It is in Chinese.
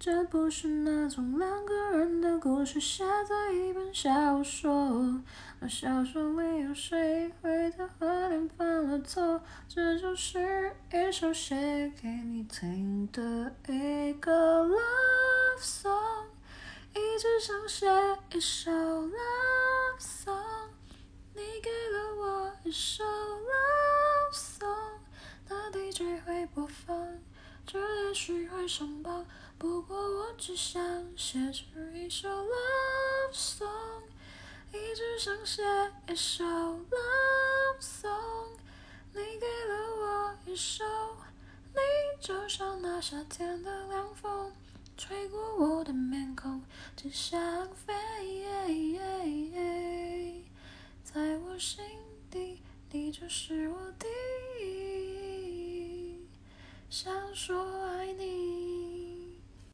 这不是那种两个人的故事，写在一本小说。那小说里有谁会的和脸犯了错？这就是一首写给你听的一个 love song，一直想写一首 love song，你给了我一首 love song，那 DJ 会播放，这也许会上榜，只想写出一首 love song，一直想写一首 love song，你给了我一首，你就像那夏天的凉风，吹过我的面孔，只想飞。在我心底，你就是我的。想说